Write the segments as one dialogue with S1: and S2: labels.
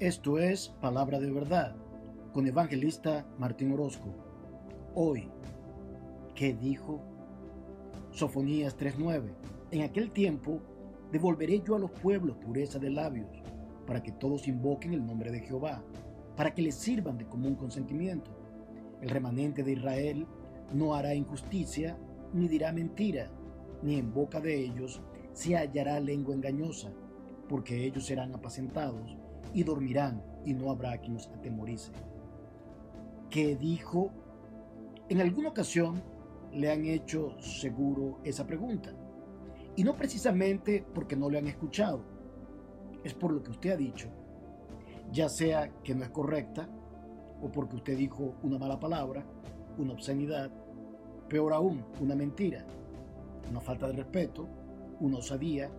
S1: Esto es Palabra de Verdad con evangelista Martín Orozco. Hoy, ¿qué dijo? Sofonías 3:9. En aquel tiempo devolveré yo a los pueblos pureza de labios, para que todos invoquen el nombre de Jehová, para que les sirvan de común consentimiento. El remanente de Israel no hará injusticia, ni dirá mentira, ni en boca de ellos se hallará lengua engañosa, porque ellos serán apacentados y dormirán, y no habrá quien los atemorice. ¿Qué dijo? En alguna ocasión le han hecho seguro esa pregunta. Y no precisamente porque no le han escuchado, es por lo que usted ha dicho, ya sea que no es correcta, o porque usted dijo una mala palabra, una obscenidad, peor aún, una mentira, una falta de respeto, una osadía,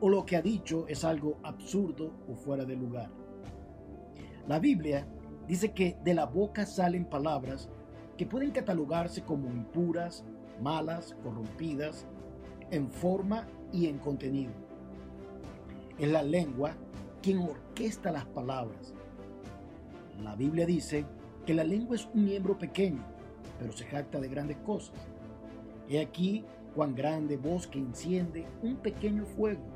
S1: o lo que ha dicho es algo absurdo o fuera de lugar. La Biblia dice que de la boca salen palabras que pueden catalogarse como impuras, malas, corrompidas, en forma y en contenido. Es la lengua quien orquesta las palabras. La Biblia dice que la lengua es un miembro pequeño, pero se jacta de grandes cosas. He aquí cuán grande voz que enciende un pequeño fuego.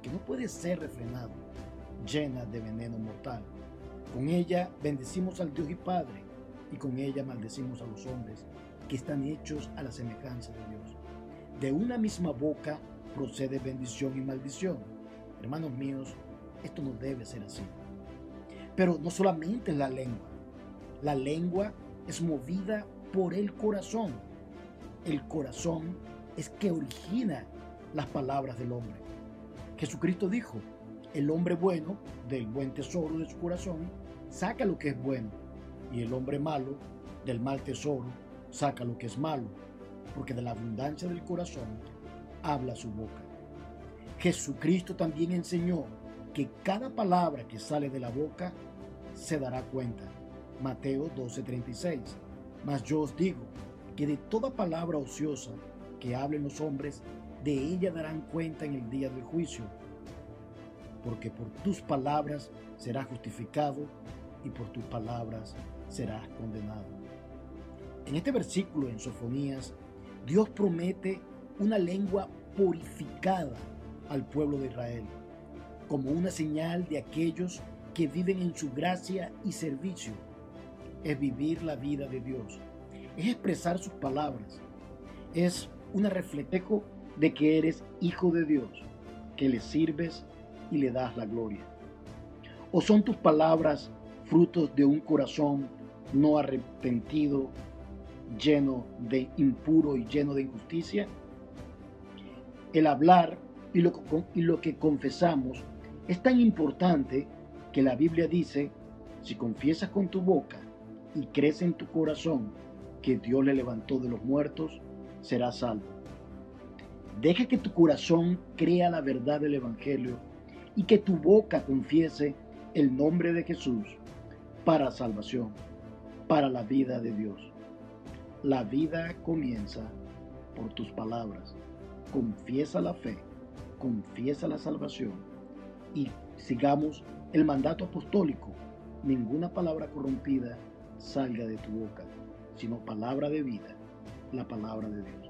S1: que no puede ser refrenado, llena de veneno mortal. Con ella bendecimos al Dios y Padre, y con ella maldecimos a los hombres que están hechos a la semejanza de Dios. De una misma boca procede bendición y maldición. Hermanos míos, esto no debe ser así. Pero no solamente la lengua. La lengua es movida por el corazón. El corazón es que origina las palabras del hombre. Jesucristo dijo, el hombre bueno, del buen tesoro de su corazón, saca lo que es bueno, y el hombre malo, del mal tesoro, saca lo que es malo, porque de la abundancia del corazón habla su boca. Jesucristo también enseñó que cada palabra que sale de la boca se dará cuenta. Mateo 12:36. Mas yo os digo que de toda palabra ociosa que hablen los hombres, de ella darán cuenta en el día del juicio. Porque por tus palabras serás justificado y por tus palabras serás condenado. En este versículo en Sofonías, Dios promete una lengua purificada al pueblo de Israel, como una señal de aquellos que viven en su gracia y servicio. Es vivir la vida de Dios, es expresar sus palabras, es una reflejo de que eres hijo de Dios, que le sirves y le das la gloria. ¿O son tus palabras frutos de un corazón no arrepentido, lleno de impuro y lleno de injusticia? El hablar y lo, que confesamos es tan importante que la Biblia dice, si confiesas con tu boca y crees en tu corazón que Dios le levantó de los muertos, serás salvo. Deja que tu corazón crea la verdad del Evangelio y que tu boca confiese el nombre de Jesús para salvación, para la vida de Dios. La vida comienza por tus palabras. Confiesa la fe, confiesa la salvación y sigamos el mandato apostólico. Ninguna palabra corrompida salga de tu boca, sino palabra de vida, la palabra de Dios.